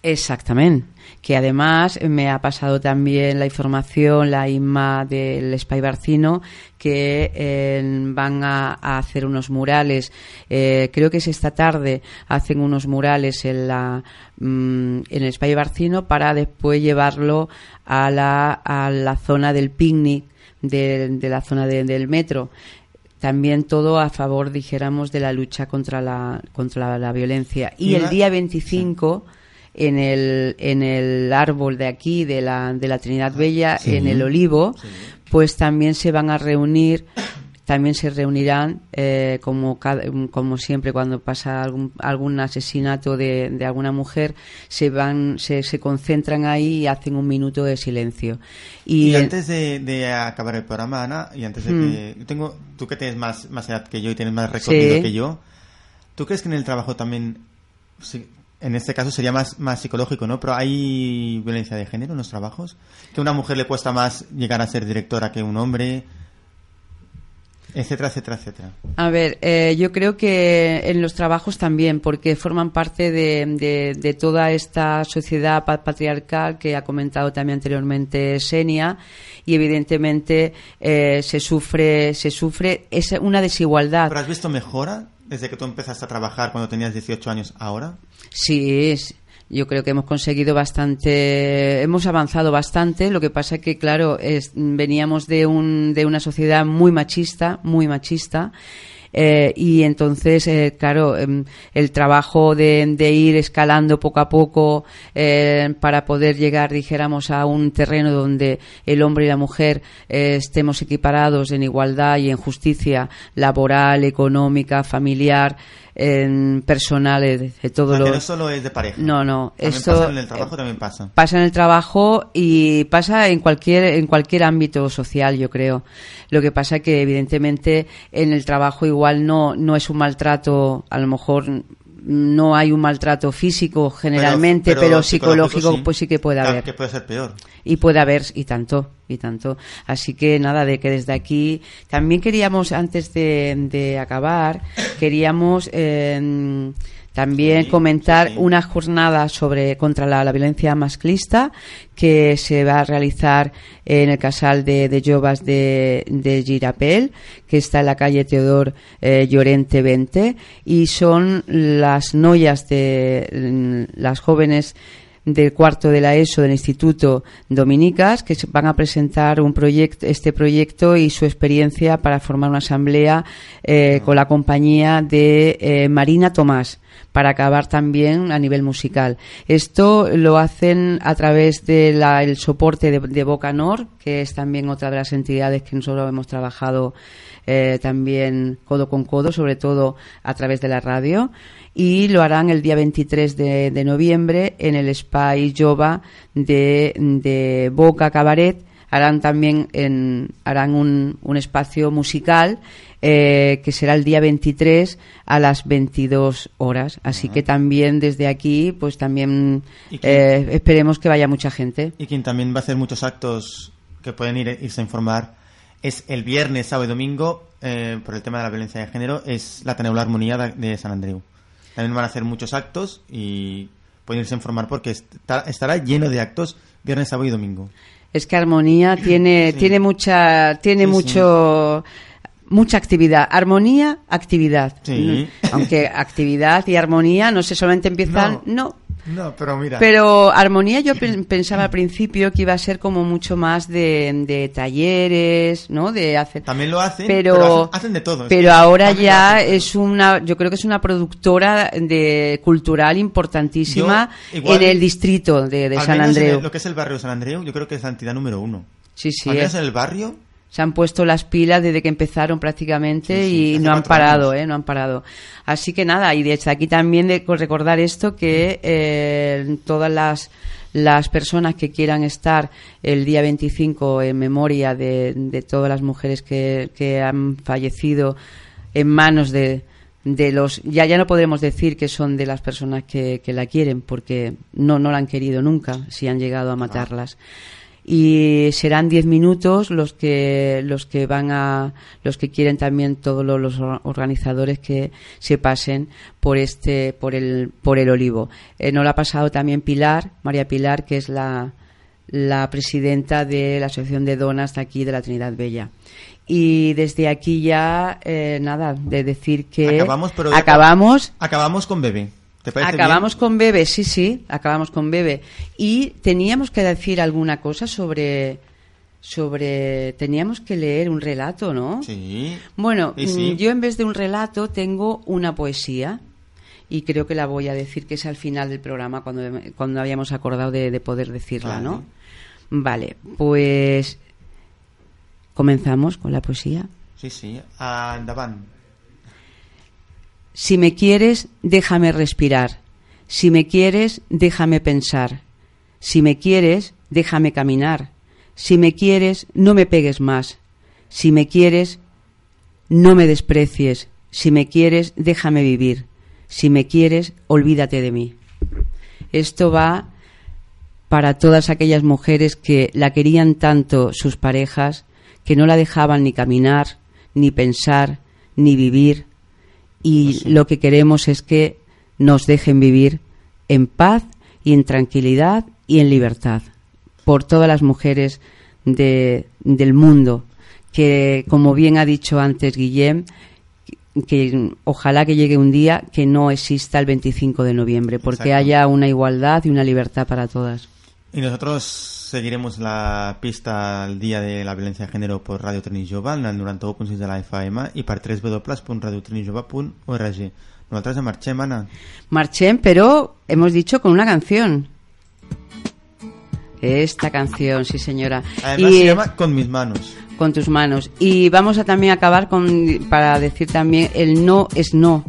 Exactamente. Que además me ha pasado también la información, la IMA del Espai Barcino, que eh, van a, hacer unos murales. eh, creo que es esta tarde. Hacen unos murales en la mm, en el Espai Barcino para después llevarlo a la, a la zona del picnic de, de la zona de- del metro también todo a favor, dijéramos, de la lucha contra la, contra la, violencia. Y Y el día 25, en, el, en el árbol de aquí, de la, de la Trinidad Bella, Sí. en el olivo, pues también se van a reunir, también se reunirán, eh, como, como siempre cuando pasa algún, algún asesinato de, de alguna mujer, se van, se, se concentran ahí y hacen un minuto de silencio. Y, Y, antes de, de acabar el programa, Ana, y antes de Mm. que... Tengo, tú que tienes más, más edad que yo y tienes más recorrido Sí. que yo, ¿tú crees que en el trabajo también, en este caso sería más, más psicológico, ¿no? Pero hay violencia de género en los trabajos? ¿Que a una mujer le cuesta más llegar a ser directora que un hombre? Etcétera, etcétera, etcétera. A ver, eh, yo creo que en los trabajos también, porque forman parte de, de- de toda esta sociedad pa- patriarcal que ha comentado también anteriormente Senia y evidentemente eh, se sufre se sufre es una desigualdad. ¿Pero has visto mejora desde que tú empezaste a trabajar cuando tenías 18 años ahora? Sí, es- yo creo que hemos conseguido bastante, hemos avanzado bastante. Lo que pasa es que, claro, veníamos de, un, de una sociedad muy machista, muy machista. eh, y entonces, eh, claro, em, el trabajo de, de ir escalando poco a poco eh, para poder llegar, dijéramos, a un terreno donde el hombre y la mujer estemos equiparados en igualdad y en justicia laboral, económica, familiar, en personal, de, de todo O sea, lo que no solo es de pareja. no, no, También esto pasa en el trabajo, también pasa. pasa en el trabajo y pasa en cualquier en cualquier ámbito social, yo creo. Lo que pasa que evidentemente en el trabajo igual no no es un maltrato, a lo mejor no hay un maltrato físico generalmente, pero, psicológico, pues sí que puede haber. Que puede ser peor. Y puede haber, y tanto, y tanto. Así que nada, de que desde aquí también queríamos, antes de, de acabar, queríamos eh, también comentar una jornada sobre contra la, la violencia masclista que se va a realizar en el casal de, de de, de Girapel, que está en la calle Teodor eh, Llorente 20, y son las noyas de las jóvenes del cuarto de la ESO del Instituto Dominicas que van a presentar un proyecto, este proyecto y su experiencia para formar una asamblea eh, con la compañía de eh, Marina Tomás para acabar también a nivel musical. Esto lo hacen a través del soporte de, de Bocanor, que es también otra de las entidades que nosotros hemos trabajado eh, también codo con codo, sobre todo a través de la radio. Y lo harán el día 23 de, de noviembre en el Spy Jova de, de Boca Cabaret. Harán también en, harán un, un espacio musical eh, que será el día 23 a las 22 horas. Así que también desde aquí, pues también ¿Y quién- eh, esperemos que vaya mucha gente. Y quien también va a hacer muchos actos que pueden ir, irse a informar es el viernes, sábado y domingo, eh, por el tema de la violencia de género, es la Ateneo Armonía de- de San Andreu. También van a hacer muchos actos y pueden irse a informar porque está- estará lleno de actos viernes, sábado y domingo. Es que Armonía tiene, Sí. tiene mucha, tiene Sí, mucho, mucha actividad. Armonía, actividad. Mm, Aunque actividad y armonía no sé, solamente empiezan, no. No, pero mira. Pero armonía yo pen- pensaba al principio que iba a ser como mucho más de, de talleres, ¿no? De hacer. También lo hacen, pero, pero hacen- hacen de todo, Pero ahora ya es una, yo creo que es una productora de cultural importantísima Yo, igual, en el distrito de, San Andreu. lo que es el barrio de San Andreu, yo creo que es la entidad número uno. Sí, sí. Al menos en el barrio, se han puesto las pilas desde que empezaron prácticamente Sí, sí, y no han parado. ¿eh? No han parado. Así que nada, y desde aquí también de recordar esto que eh, todas las las personas que quieran estar el día 25 en memoria de, de todas las mujeres que, que han fallecido en manos de, de los ya ya no podremos decir que son de las personas que, que la quieren porque no no la han querido nunca si han llegado a matarlas y serán 10 minutos los que los que van a los que quieren también todos lo- los, or- organizadores que se pasen por este por el por el olivo. Eh, no lo ha pasado también Pilar María Pilar que es la la presidenta de la asociación de donas de aquí de la Trinidad Bella. Y desde aquí ya eh, nada de decir que acabamos, pero acabamos. acabamos con Bebé. ¿Te parece Acabamos bien? con Bebe, sí, sí, acabamos con Bebe. Y teníamos que decir alguna cosa sobre sobre teníamos que leer un relato, ¿no? Sí. Bueno, sí. mm, yo en vez de un relato tengo una poesía y creo que la voy a decir que es al final del programa cuando cuando habíamos acordado de, de poder decirla, ¿no? Vale, pues comenzamos con la poesía. Sí, sí. Andaban. Si me quieres, déjame respirar. Si me quieres, déjame pensar. Si me quieres, déjame caminar. Si me quieres, no me pegues más. Si me quieres, no me desprecies. Si me quieres, déjame vivir. Si me quieres, olvídate de mí. Esto va para todas aquellas mujeres que la querían tanto sus parejas, que no la dejaban ni caminar, ni pensar, ni vivir. Y lo que queremos es que nos dejen vivir en paz y en tranquilidad y en libertad por todas las mujeres de- del mundo que como bien ha dicho antes Guillem que ojalá que llegue un día que no exista el 25 de noviembre porque Exacto. haya una igualdad y una libertad para todas Y nosotros seguiremos la pista al día de la violencia de género por Radio Trini Jove, el 91.6 de la FM i per www.radiotrinijove.org. Nosaltres marxem, Anna. marchen pero hemos dicho con una canción esta canción sí señora Además Y, se eh, llama Con mis manos. con tus manos. Y vamos a también acabar con para decir también el no es no.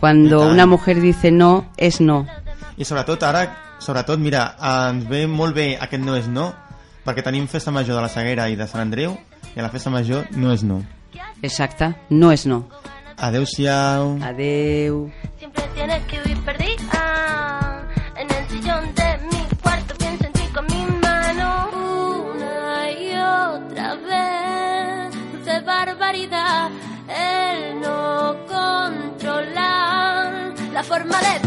Cuando una mujer dice no es no. I sobretot ara, sobretot, mira, ens ve molt bé aquest no és no, perquè tenim festa major de la Saguera i de Sant Andreu, i a la festa major no és no. Exacta, no es no. Adeu-siau. Adeu. Siempre tienes que vivir perdida en el sillón de mi cuarto. Pienso en ti con mi mano una y otra vez. Dulce barbaridad, el no controlar la forma de